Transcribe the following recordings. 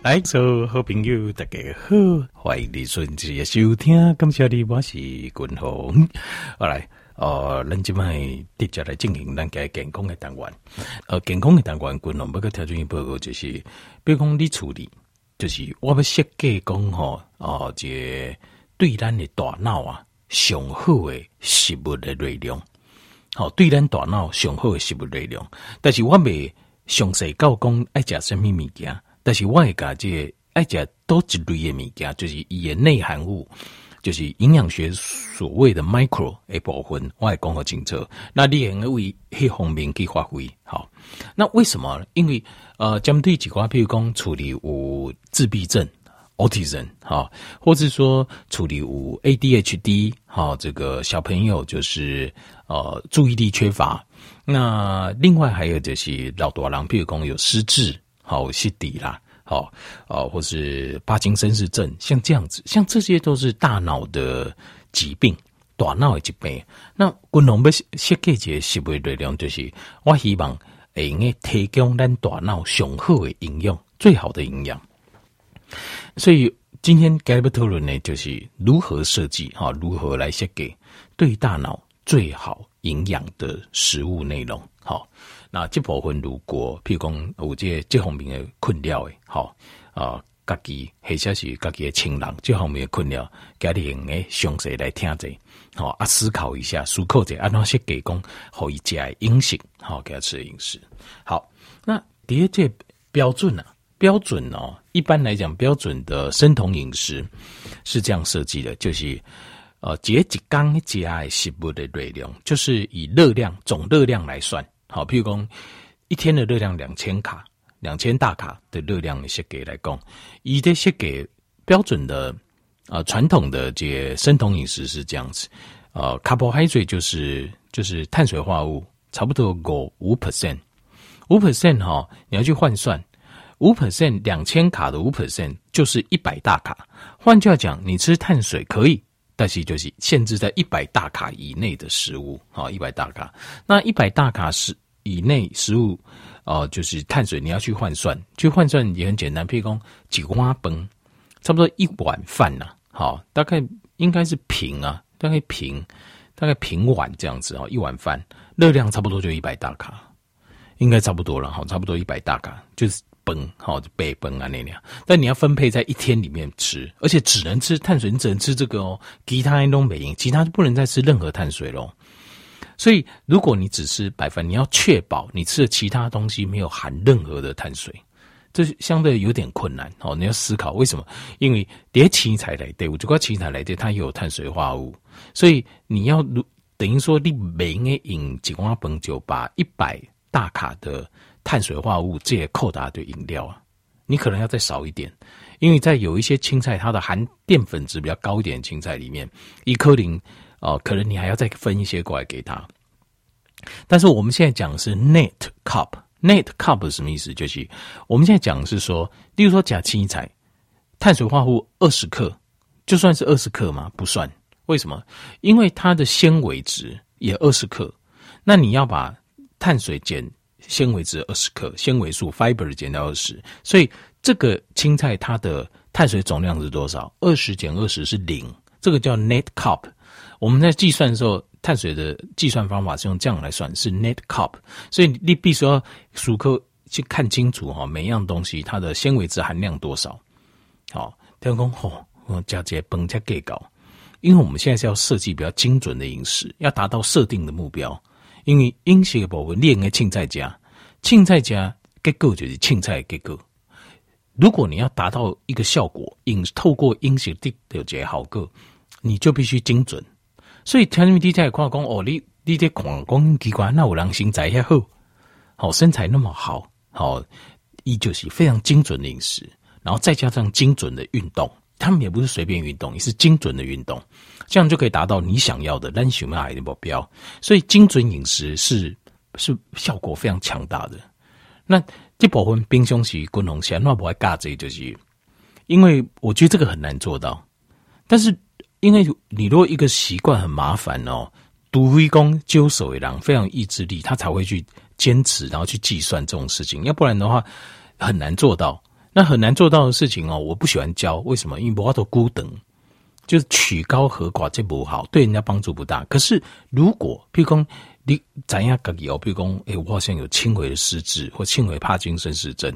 来，做好朋友大家好，欢迎你准时收听。感谢你，我是君鸿。好来，哦，咱今麦直接来进行咱个健康的单元。呃，健康的单元，君鸿不个条件报告就是，比如讲你处理，就是我要设计讲吼，哦，这对咱的大脑啊，上好的食物的内容，好，对咱大脑上好的食物内容。但是我未详细到讲爱食什么物件。但是我会讲这个爱食多一类的物件，就是伊的内含物，就是营养学所谓的 micro 的部分，我会讲好清楚。那你也可以为迄方面去发挥。好，那为什么？因为呃，针对几块，譬如讲处理有自闭症 （autism） 哈，或者说处理有 ADHD 哈，这个小朋友就是呃注意力缺乏。那另外还有就是老大人，譬如讲有失智。好，失底啦，好，哦，或是帕金森氏症，像这样子，像这些都是大脑的疾病，大脑的疾病。那我们要设计一个食物内容，就是我希望会用提供咱大脑上好的营养，最好的营养。所以今天该不讨论呢，就是如何设计，哈，如何来设计对大脑最好营养的食物内容，好。那这部分如果，譬如讲有这这方面的困扰的，好啊，家己或者是家己的亲人这方面的困扰，家里用诶详细来听者，好啊，思考一下，思考者安怎些给讲可以食的饮食，好给他吃的饮食。好，那第二这标准啊，标准哦，一般来讲，标准的生酮饮食是这样设计的，就是呃，节几缸一的食物的热量，就是以热量总热量来算。好，譬如讲一天的热量两千卡，两千大卡的热量设计来讲，以这些给标准的啊传统的这些生酮饮食是这样子，呃，carbohydrate 就是就是碳水化合物，差不多够五 percent，五 percent 哈，你要去换算，五 percent 两千卡的五 percent 就是一百大卡，换句话讲，你吃碳水可以。但是就是限制在一百大卡以内的食物，好，一百大卡。那一百大卡食以内食物，哦、就是碳水，你要去换算，去换算也很简单。譬如讲几碗饭，差不多一碗饭呐，好，大概应该是平啊，大概平，大概平碗这样子啊，一碗饭热量差不多就一百大卡，应该差不多了，好，差不多一百大卡就是。崩好就背崩啊那样，但你要分配在一天里面吃，而且只能吃碳水，你只能吃这个哦，其他都没用，其他就不能再吃任何碳水喽。所以如果你只吃白饭，你要确保你吃的其他东西没有含任何的碳水，这相对有点困难哦。你要思考为什么？因为叠青菜来对，我就怪青菜来对，它有碳水化合物，所以你要如等于说你每个饮几碗饭就把一百大卡的。碳水化合物这些扣打的饮料啊，你可能要再少一点，因为在有一些青菜，它的含淀粉质比较高一点的青菜里面，一颗零哦，可能你还要再分一些过来给他。但是我们现在讲的是 net cup，net cup 是什么意思？就是我们现在讲的是说，例如说假青菜，碳水化合物二十克，就算是二十克嘛，不算。为什么？因为它的纤维值也二十克，那你要把碳水减。纤维质二十克，纤维素 fiber 减掉二十，所以这个青菜它的碳水总量是多少？二十减二十是零，这个叫 net carb。我们在计算的时候，碳水的计算方法是用这样来算，是 net carb。所以你必须要熟刻去看清楚哈，每一样东西它的纤维质含量多少。好，天空吼，我加这崩加给搞，因为我们现在是要设计比较精准的饮食，要达到设定的目标。因为饮食的部分，练个青菜加青菜加结构就是青菜结构。如果你要达到一个效果，饮透过饮食的了解好个，你就必须精准。所以听你们底下看讲哦，你你这看讲奇怪，那有人身材还好，好身材那么好，好依旧是非常精准的饮食，然后再加上精准的运动。他们也不是随便运动，也是精准的运动，这样就可以达到你想要的咱想要的目标。所以精准饮食是是效果非常强大的。那这部分平常时均衡先那不爱尬这就是，因为我觉得这个很难做到。但是因为你如果一个习惯很麻烦哦，独非工揪手的人非常意志力，他才会去坚持，然后去计算这种事情。要不然的话很难做到。那很难做到的事情哦，我不喜欢教，为什么？因为我都孤等，就是曲高和寡，这不好，对人家帮助不大。可是如果，譬如说你怎样个有，譬如说，哎，我好像有轻微的失智或轻微帕金森氏症，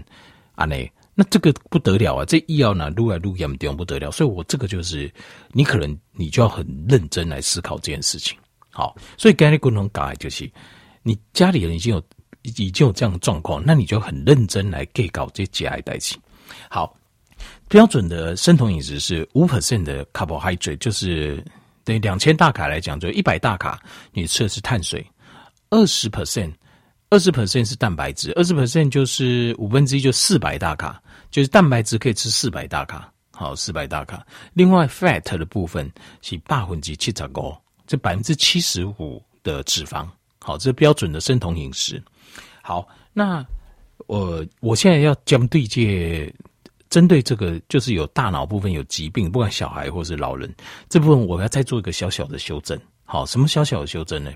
啊，那那这个不得了啊！这医药呢，撸来撸严重不得了，所以我这个就是你可能你就要很认真来思考这件事情。好，所以跟你共同讲就是，你家里人已经有已经有这样的状况，那你就很认真来给搞这节哀代起。好，标准的生酮饮食是五 percent 的 carbohydrate，就是对两千大卡来讲，就一百大卡，你吃的是碳水，二十 percent，二十 percent 是蛋白质，二十 percent 就是五分之一就四百大卡，就是蛋白质可以吃四百大卡，好，四百大卡。另外 fat 的部分是百分之七十五。这百分之七十五的脂肪，好，这是标准的生酮饮食。好，那我我现在要针对这针对这个，就是有大脑部分有疾病，不管小孩或是老人这部分，我要再做一个小小的修正。好，什么小小的修正呢？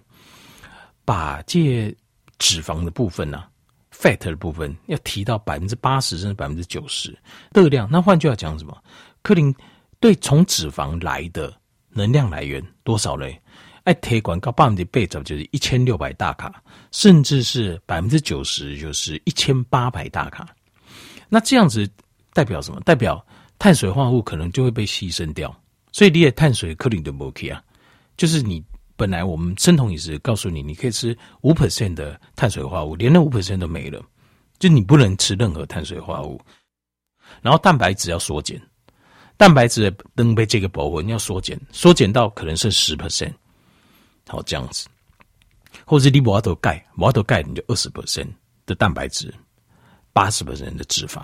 把这脂肪的部分呢、，fat 的部分要提到百分之八十甚至百分之九十热量。那换句话讲，什么？克林对从脂肪来的。能量来源多少嘞？爱铁管高百分之八十就是一千六百大卡，甚至是百分之九十就是一千八百大卡。那这样子代表什么？代表碳水化合物可能就会被牺牲掉。所以你的碳水克林的摩 k 啊，就是你本来我们生酮饮食告诉你，你可以吃五 percent 的碳水化合物，连那五 percent 都没了，就你不能吃任何碳水化合物，然后蛋白质要缩减。蛋白质的能被这个部分要缩减，缩减到可能是十 percent，好这样子，或者你无法度钙，无法度钙你就二十 percent 的蛋白质，八十 percent 的脂肪，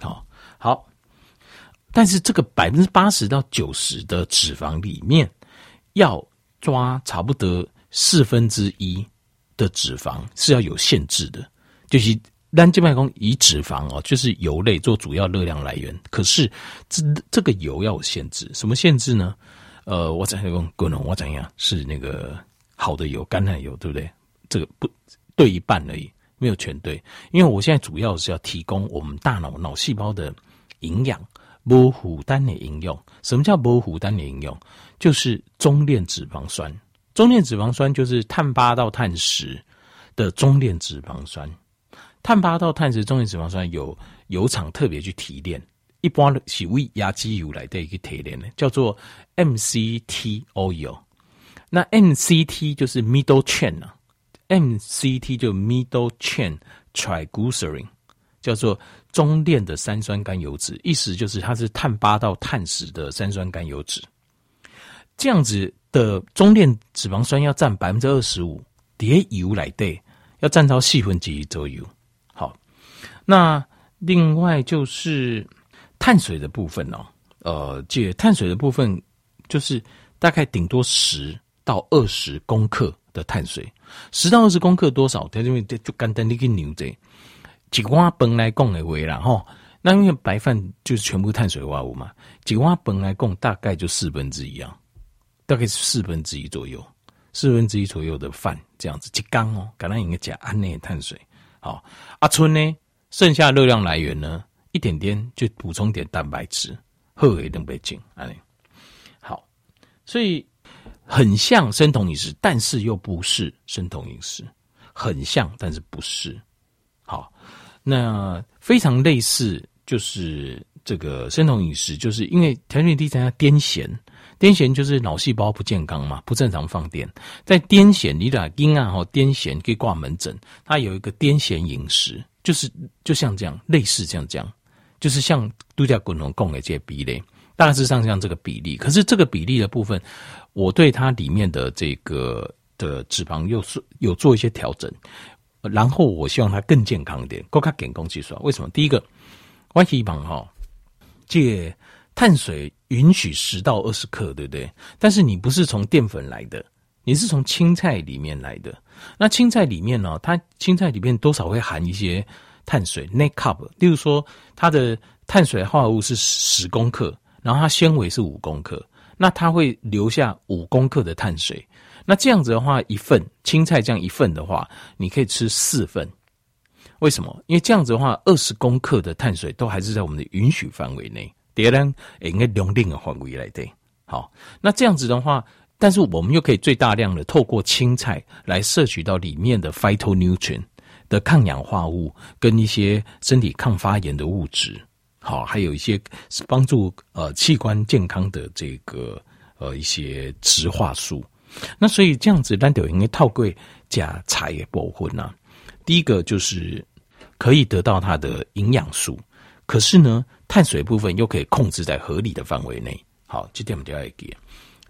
好，好，但是这个百分之八十到九十的脂肪里面，要抓差不多四分之一的脂肪是要有限制的，就是。单静脉功以脂肪哦，就是油类做主要热量来源。可是这这个油要有限制，什么限制呢？呃，我讲用功能，我讲一下是那个好的油，橄榄油，对不对？这个不对一半而已，没有全对。因为我现在主要是要提供我们大脑脑细胞的营养，无负担的应用。什么叫无负担的应用？就是中链脂肪酸。中链脂肪酸就是碳八到碳十的中链脂肪酸。碳八到碳十中链脂肪酸有油厂特别去提炼，一般是为亚基油来的一个提炼的，叫做 MCT oil。那 MCT 就是 middle chain 啊，MCT 就 middle chain triglyceride，叫做中链的三酸甘油脂，意思就是它是碳八到碳十的三酸甘油脂。这样子的中链脂肪酸要占百分之二十五，叠油来的要占到四分之一左右。好那另外就是碳水的部分哦，呃，这碳水的部分就是大概顶多十到二十公克的碳水，十到二十公克多少？它因为就简单的一个牛仔，几碗本来供的为啦哈。那因为白饭就是全部碳水化合物嘛，几碗本来供大概就四分之一啊，大概是四分之一左右，四分之一左右的饭这样子，一缸哦，橄榄应该加安内碳水。好，阿春呢？剩下热量来源呢，一点点就补充点蛋白质，喝一顿杯精，哎，好，所以很像生酮饮食，但是又不是生酮饮食，很像，但是不是。好，那非常类似，就是这个生酮饮食，就是因为调节第三要癫痫，癫痫就是脑细胞不健康嘛，不正常放电，在癫痫你打阴啊，哈，癫痫可以挂门诊，它有一个癫痫饮食。就是就像这样，类似这样这样，就是像度假滚龙供的这些比例，大致上像这个比例。可是这个比例的部分，我对它里面的这个的脂肪又是有做一些调整，然后我希望它更健康一点，高卡减工计算。为什么？第一个，我希望哈，这碳水允许十到二十克，对不对？但是你不是从淀粉来的。你是从青菜里面来的，那青菜里面呢？它青菜里面多少会含一些碳水，net carb。例如说，它的碳水化合物是十公克，然后它纤维是五公克，那它会留下五公克的碳水。那这样子的话，一份青菜这样一份的话，你可以吃四份。为什么？因为这样子的话，二十公克的碳水都还是在我们的允许范围内。第二呢，应该量定的范围来对。好，那这样子的话，但是我们又可以最大量的透过青菜来摄取到里面的 phytonutrient 的抗氧化物跟一些身体抗发炎的物质。好，还有一些是帮助呃器官健康的这个呃一些植化素。那所以这样子，咱就应该套柜加菜的部分呢。第一个就是可以得到它的营养素，可是呢，碳水部分又可以控制在合理的范围内。好，这点我们就要给，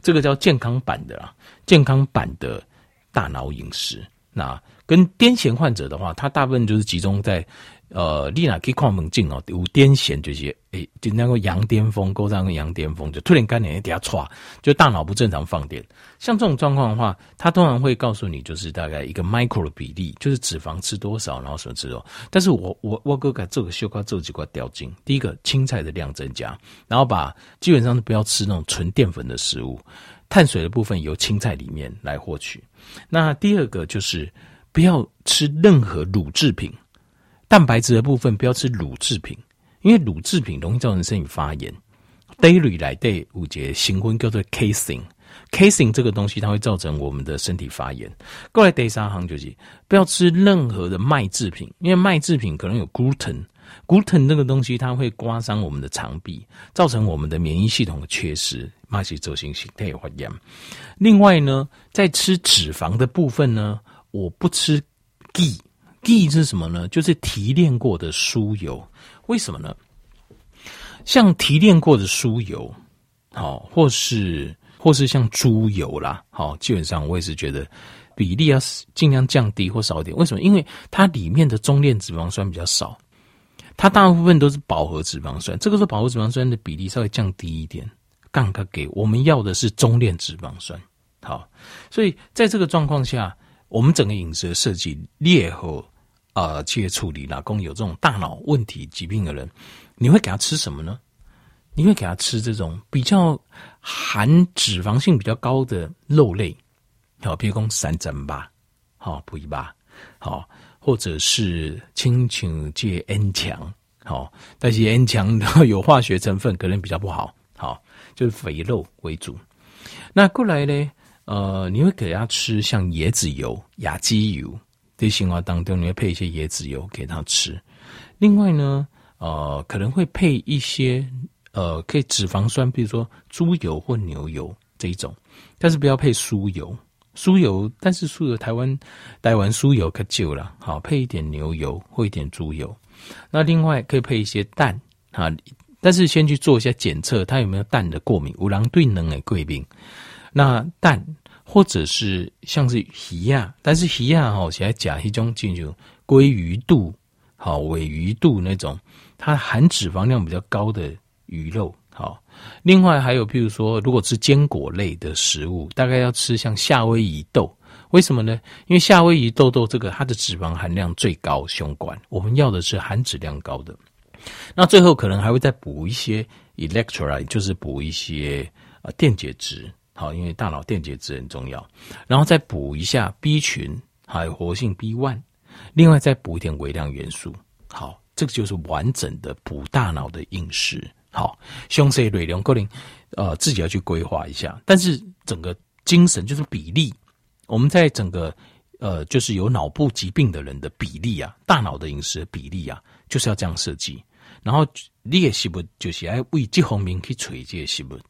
这个叫健康版的啊，健康版的大脑饮食。那跟癫痫患者的话，他大部分就是集中在。呃，你哪可以看门镜哦，有癫痫这些，诶，就那个羊癫疯，勾上个羊癫疯，就突然间你底下唰，就大脑不正常放电。像这种状况的话，他通常会告诉你，就是大概一个 micro 的比例，就是脂肪吃多少，然后什么吃多少。但是我我我哥给这个修瓜这几块掉进。第一个，青菜的量增加，然后把基本上是不要吃那种纯淀粉的食物，碳水的部分由青菜里面来获取。那第二个就是不要吃任何乳制品。蛋白质的部分不要吃乳制品，因为乳制品容易造成身体发炎。Dairy 来 day 五节新婚叫做 Caseing，Caseing 这个东西它会造成我们的身体发炎。过来 day 三行就是不要吃任何的麦制品，因为麦制品可能有 gluten，gluten 这个东西它会刮伤我们的肠壁，造成我们的免疫系统的缺失，慢性走形性它也发炎。另外呢，在吃脂肪的部分呢，我不吃，G，G 是什么呢？就是提炼过的酥油。为什么呢？像提炼过的酥油，好，或是或是像猪油啦，好，基本上我也是觉得比例要尽量降低或少一点。为什么？因为它里面的中链脂肪酸比较少，它大部分都是饱和脂肪酸。这个时候饱和脂肪酸的比例稍微降低一点，刚刚给我们要的是中链脂肪酸。好，所以在这个状况下。我们整个饮食的设计裂后，呃，去处理老公有这种大脑问题疾病的人，你会给他吃什么呢？你会给他吃这种比较含脂肪性比较高的肉类，好，比如说三珍吧，好，补一吧，好，或者是亲请戒 N 强，好，但是 N 强有化学成分，可能比较不好，好，就是肥肉为主。那过来呢？呃，你会给他吃像椰子油、亚基油，在生活当中你会配一些椰子油给他吃。另外呢，呃，可能会配一些呃，可以脂肪酸，比如说猪油或牛油这一种，但是不要配酥油。酥油，但是酥油台湾台湾酥油可久了，好，配一点牛油或一点猪油。那另外可以配一些蛋啊，但是先去做一下检测，它有没有蛋的过敏，五郎对能诶贵病。那蛋。或者是像是鱼啊，但是鱼啊，吼，现在讲一种进入鲑鱼肚、好鮪鱼肚那种，它含脂肪量比较高的鱼肉，好。另外还有，譬如说，如果吃坚果类的食物，大概要吃像夏威夷豆，为什么呢？因为夏威夷豆豆这个它的脂肪含量最高，胸管我们要的是含脂量高的。那最后可能还会再补一些 electrolyte，就是补一些呃电解质。好，因为大脑电解质很重要，然后再补一下 B 群，还有活性 B one，另外再补一点微量元素。好，这个就是完整的补大脑的饮食。好，胸 C 瑞龙格林，呃，自己要去规划一下。但是整个精神就是比例，我们在整个呃，就是有脑部疾病的人的比例啊，大脑的饮食比例啊，就是要这样设计。然后练习不就是爱为这方面去垂这些不？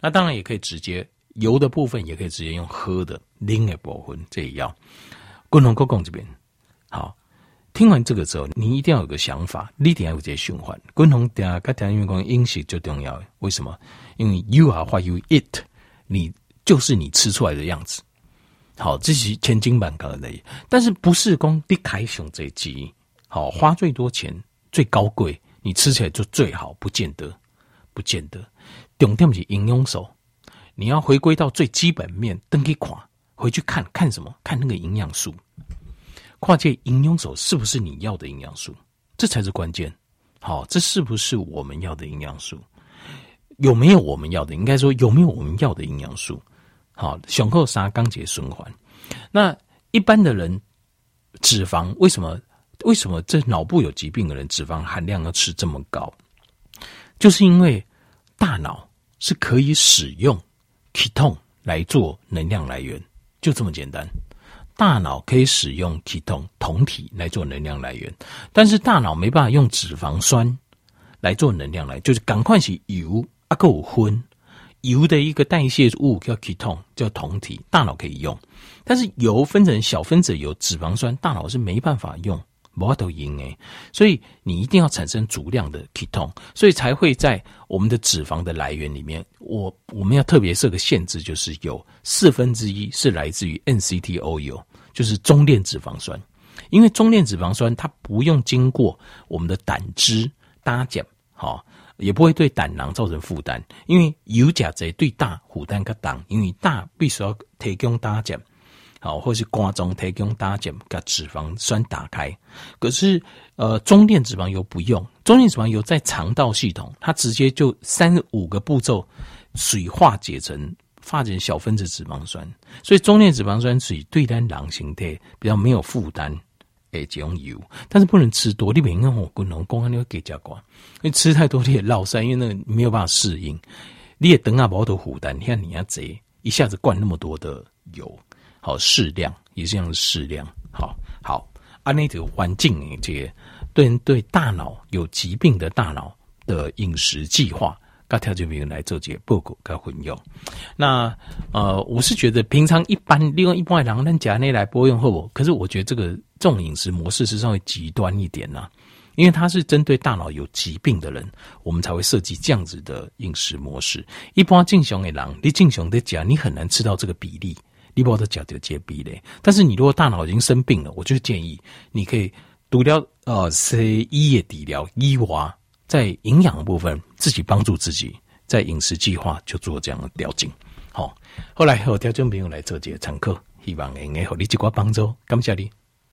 那当然也可以直接。油的部分也可以直接用喝的，拎的部分这也要。共同公共这边好，听完这个之后，你一定要有个想法，你一定要有这些循环。共同等下跟田员工饮食最重要，为什么？因为 you are what you eat，你就是你吃出来的样子。好，这是千金万高的，但是不是光你开熊这鸡，好花最多钱最高贵，你吃起来就最好，不见得，不见得。重点是营养素。你要回归到最基本面，登记款回去看看什么？看那个营养素，跨界营养素是不是你要的营养素？这才是关键。好，这是不是我们要的营养素？有没有我们要的？应该说有没有我们要的营养素？好，雄厚三钢结循环。那一般的人脂肪为什么为什么这脑部有疾病的人脂肪含量要吃这么高？就是因为大脑是可以使用 ketone 来做能量来源，就这么简单。大脑可以使用 ketone 酮体来做能量来源，但是大脑没办法用脂肪酸来做能量来，就是赶快是油啊够昏油的一个代谢物叫 ketone 叫酮体，大脑可以用，但是油分成小分子油脂肪酸，大脑是没办法用。无都赢诶，所以你一定要产生足量的 ketone，所以才会在我们的脂肪的来源里面，我我们要特别设个限制，就是有四分之一是来自于 ncto u，就是中链脂肪酸，因为中链脂肪酸它不用经过我们的胆汁搭碱，好，也不会对胆囊造成负担，因为油甲贼对大负担个胆，因为大必须要提供搭碱。好，或是瓜中提供搭碱，把脂肪酸打开。可是，呃，中链脂肪油不用，中链脂肪油在肠道系统，它直接就三五个步骤水化解成化成小分子脂肪酸。所以，中链脂肪酸属于对单狼形态比较没有负担诶，这种油，但是不能吃多。你别看我滚龙公安你会给加瓜，因为吃太多你也落腮，因为那个没有办法适应。你也等下不都负担，你看你要贼一下子灌那么多的油。好，适量也是这样的适量。好好，按那个环境这些对对大脑有疾病的大脑的饮食计划，该条件病人来做这些报告该混用。那呃，我是觉得平常一般利用一般的人家内来播用后，可是我觉得这个这种饮食模式是稍微极端一点呐、因为它是针对大脑有疾病的人，我们才会设计这样子的饮食模式。一般正常的人，你正常的讲，你很难吃到这个比例。你把我的脚就接壁嘞，但是你如果大脑已经生病了，我就建议你可以读掉呃西医的底疗，医娃在营养部分自己帮助自己，在饮食计划就做这样的调整。好，后来和调整朋友来做这个参考，希望能给你一个帮助，感谢你。